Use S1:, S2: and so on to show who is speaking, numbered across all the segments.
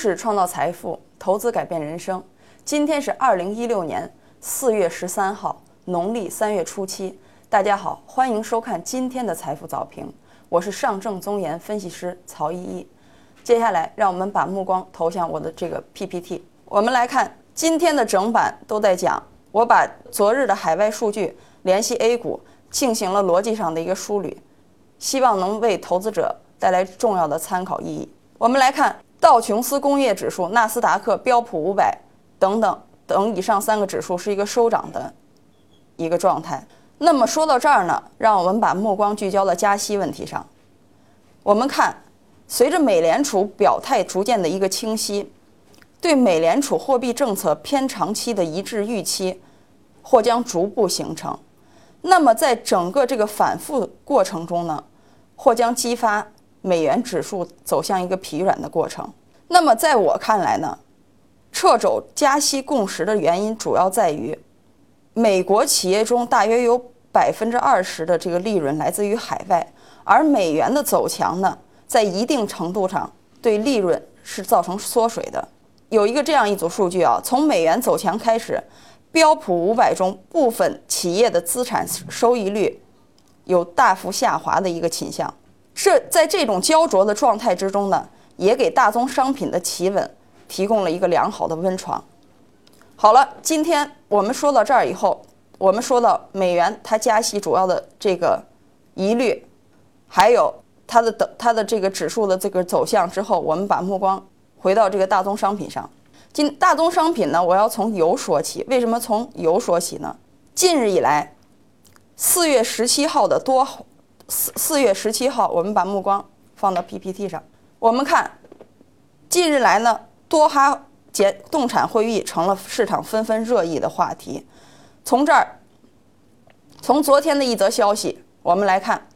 S1: 识创造财富，投资改变人生。今天是二零一六年四月十三号，农历三月初七。大家好，欢迎收看今天的财富早评，我是上证综研分析师曹依依。接下来，让我们把目光投向我的这个 PPT。我们来看今天的整版都在讲，我把昨日的海外数据联系 A 股进行了逻辑上的一个梳理，希望能为投资者带来重要的参考意义。我们来看道琼斯工业指数、纳斯达克、标普五百等等等以上三个指数是一个收涨的一个状态。那么说到这儿呢，让我们把目光聚焦到加息问题上。我们看，随着美联储表态逐渐的一个清晰，对美联储货币政策偏长期的一致预期或将逐步形成。那么在整个这个反复过程中呢，或将激发美元指数走向一个疲软的过程。那么在我看来呢，掣肘加息共识的原因主要在于。美国企业中大约有百分之二十的这个利润来自于海外，而美元的走强呢，在一定程度上对利润是造成缩水的。有一个这样一组数据啊，从美元走强开始，标普五百中部分企业的资产收益率有大幅下滑的一个倾向。是在这种焦灼的状态之中呢，也给大宗商品的企稳提供了一个良好的温床。好了，今天我们说到这儿以后，我们说到美元它加息主要的这个疑虑，还有它的等它的这个指数的这个走向之后，我们把目光回到这个大宗商品上。今大宗商品呢，我要从油说起。为什么从油说起呢？近日以来，四月十七号的多四四月十七号，我们把目光放到 PPT 上，我们看近日来呢，多哈。减动产会议成了市场纷纷热议的话题。从这儿，从昨天的一则消息，我们来看，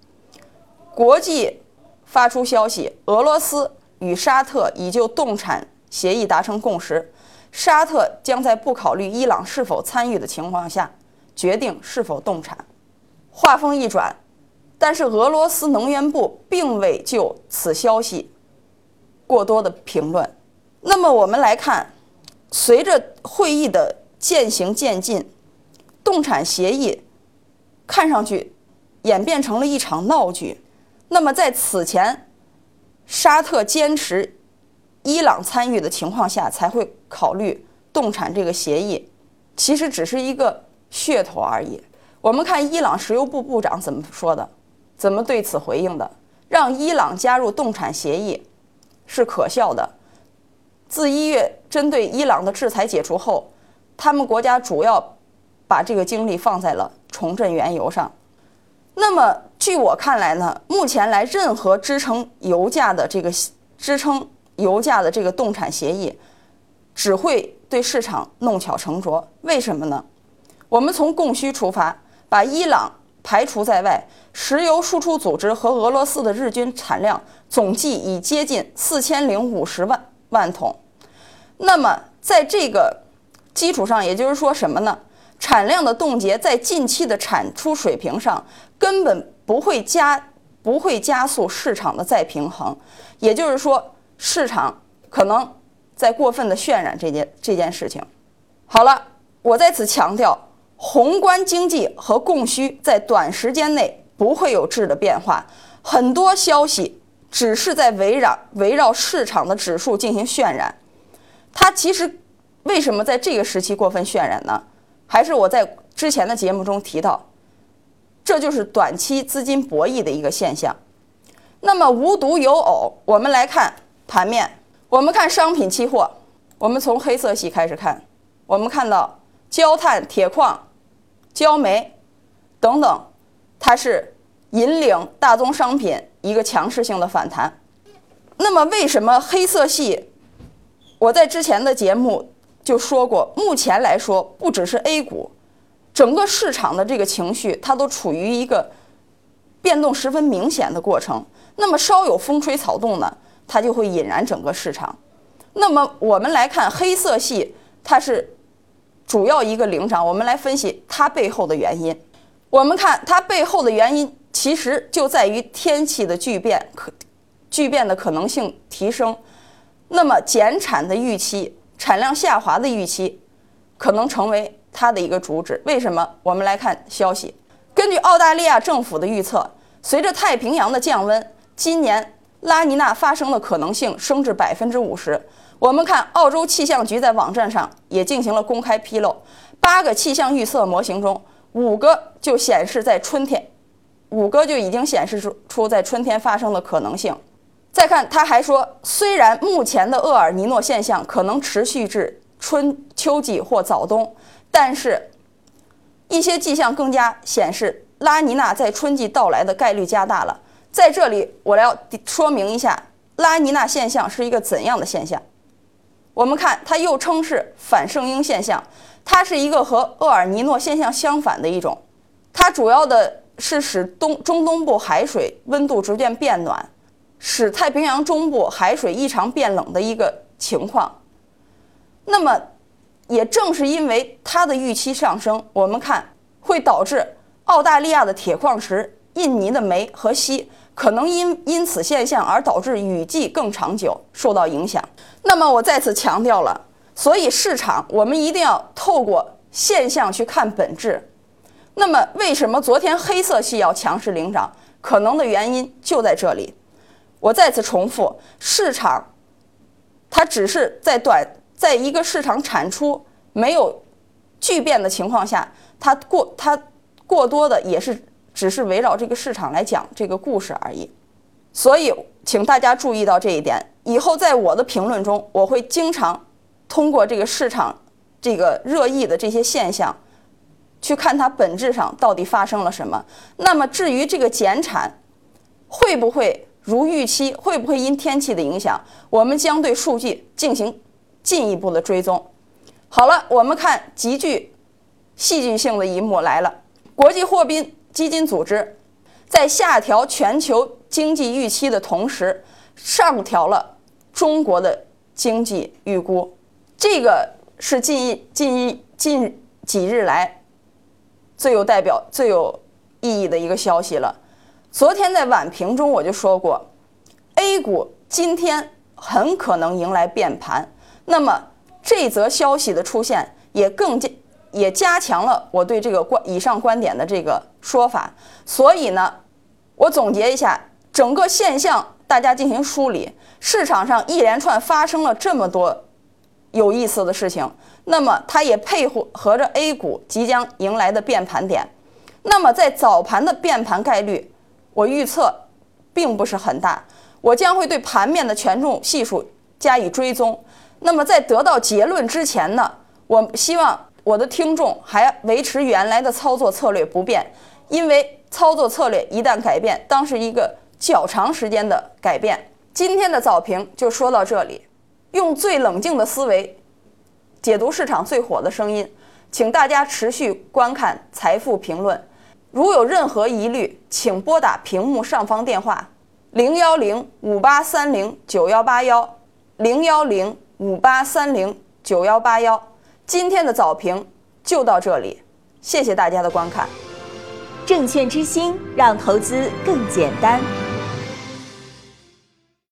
S1: 国际发出消息，俄罗斯与沙特已就动产协议达成共识，沙特将在不考虑伊朗是否参与的情况下，决定是否动产。话锋一转，但是俄罗斯能源部并未就此消息过多的评论。那么我们来看，随着会议的渐行渐近，动产协议看上去演变成了一场闹剧。那么在此前，沙特坚持伊朗参与的情况下才会考虑动产这个协议，其实只是一个噱头而已。我们看伊朗石油部部长怎么说的，怎么对此回应的？让伊朗加入动产协议是可笑的。自一月针对伊朗的制裁解除后，他们国家主要把这个精力放在了重振原油上。那么，据我看来呢，目前来任何支撑油价的这个支撑油价的这个动产协议，只会对市场弄巧成拙。为什么呢？我们从供需出发，把伊朗排除在外，石油输出组织和俄罗斯的日均产量总计已接近四千零五十万万桶。那么，在这个基础上，也就是说什么呢？产量的冻结在近期的产出水平上根本不会加不会加速市场的再平衡，也就是说，市场可能在过分的渲染这件这件事情。好了，我在此强调，宏观经济和供需在短时间内不会有质的变化，很多消息只是在围绕围绕市场的指数进行渲染。它其实为什么在这个时期过分渲染呢？还是我在之前的节目中提到，这就是短期资金博弈的一个现象。那么无独有偶，我们来看盘面，我们看商品期货，我们从黑色系开始看，我们看到焦炭、铁矿、焦煤等等，它是引领大宗商品一个强势性的反弹。那么为什么黑色系？我在之前的节目就说过，目前来说，不只是 A 股，整个市场的这个情绪，它都处于一个变动十分明显的过程。那么稍有风吹草动呢，它就会引燃整个市场。那么我们来看黑色系，它是主要一个领涨。我们来分析它背后的原因。我们看它背后的原因，其实就在于天气的巨变可巨变的可能性提升。那么减产的预期、产量下滑的预期，可能成为它的一个主旨。为什么？我们来看消息。根据澳大利亚政府的预测，随着太平洋的降温，今年拉尼娜发生的可能性升至百分之五十。我们看澳洲气象局在网站上也进行了公开披露，八个气象预测模型中，五个就显示在春天，五个就已经显示出出在春天发生的可能性。再看，他还说，虽然目前的厄尔尼诺现象可能持续至春秋季或早冬，但是，一些迹象更加显示拉尼娜在春季到来的概率加大了。在这里，我要说明一下，拉尼娜现象是一个怎样的现象。我们看，它又称是反圣婴现象，它是一个和厄尔尼诺现象相反的一种，它主要的是使东中东部海水温度逐渐变暖。使太平洋中部海水异常变冷的一个情况，那么也正是因为它的预期上升，我们看会导致澳大利亚的铁矿石、印尼的煤和锡可能因因此现象而导致雨季更长久受到影响。那么我再次强调了，所以市场我们一定要透过现象去看本质。那么为什么昨天黑色系要强势领涨？可能的原因就在这里。我再次重复，市场它只是在短，在一个市场产出没有巨变的情况下，它过它过多的也是只是围绕这个市场来讲这个故事而已。所以，请大家注意到这一点。以后在我的评论中，我会经常通过这个市场这个热议的这些现象，去看它本质上到底发生了什么。那么，至于这个减产会不会？如预期，会不会因天气的影响？我们将对数据进行进一步的追踪。好了，我们看极具戏剧性的一幕来了。国际货币基金组织在下调全球经济预期的同时，上调了中国的经济预估。这个是近一近一近几日来最有代表、最有意义的一个消息了。昨天在晚评中我就说过，A 股今天很可能迎来变盘。那么这则消息的出现也更加也加强了我对这个观以上观点的这个说法。所以呢，我总结一下整个现象，大家进行梳理。市场上一连串发生了这么多有意思的事情，那么它也配合合着 A 股即将迎来的变盘点。那么在早盘的变盘概率。我预测并不是很大，我将会对盘面的权重系数加以追踪。那么在得到结论之前呢，我希望我的听众还维持原来的操作策略不变，因为操作策略一旦改变，当是一个较长时间的改变。今天的早评就说到这里，用最冷静的思维解读市场最火的声音，请大家持续观看财富评论。如有任何疑虑，请拨打屏幕上方电话零幺零五八三零九幺八幺零幺零五八三零九幺八幺。今天的早评就到这里，谢谢大家的观看。
S2: 证券之星，让投资更简单。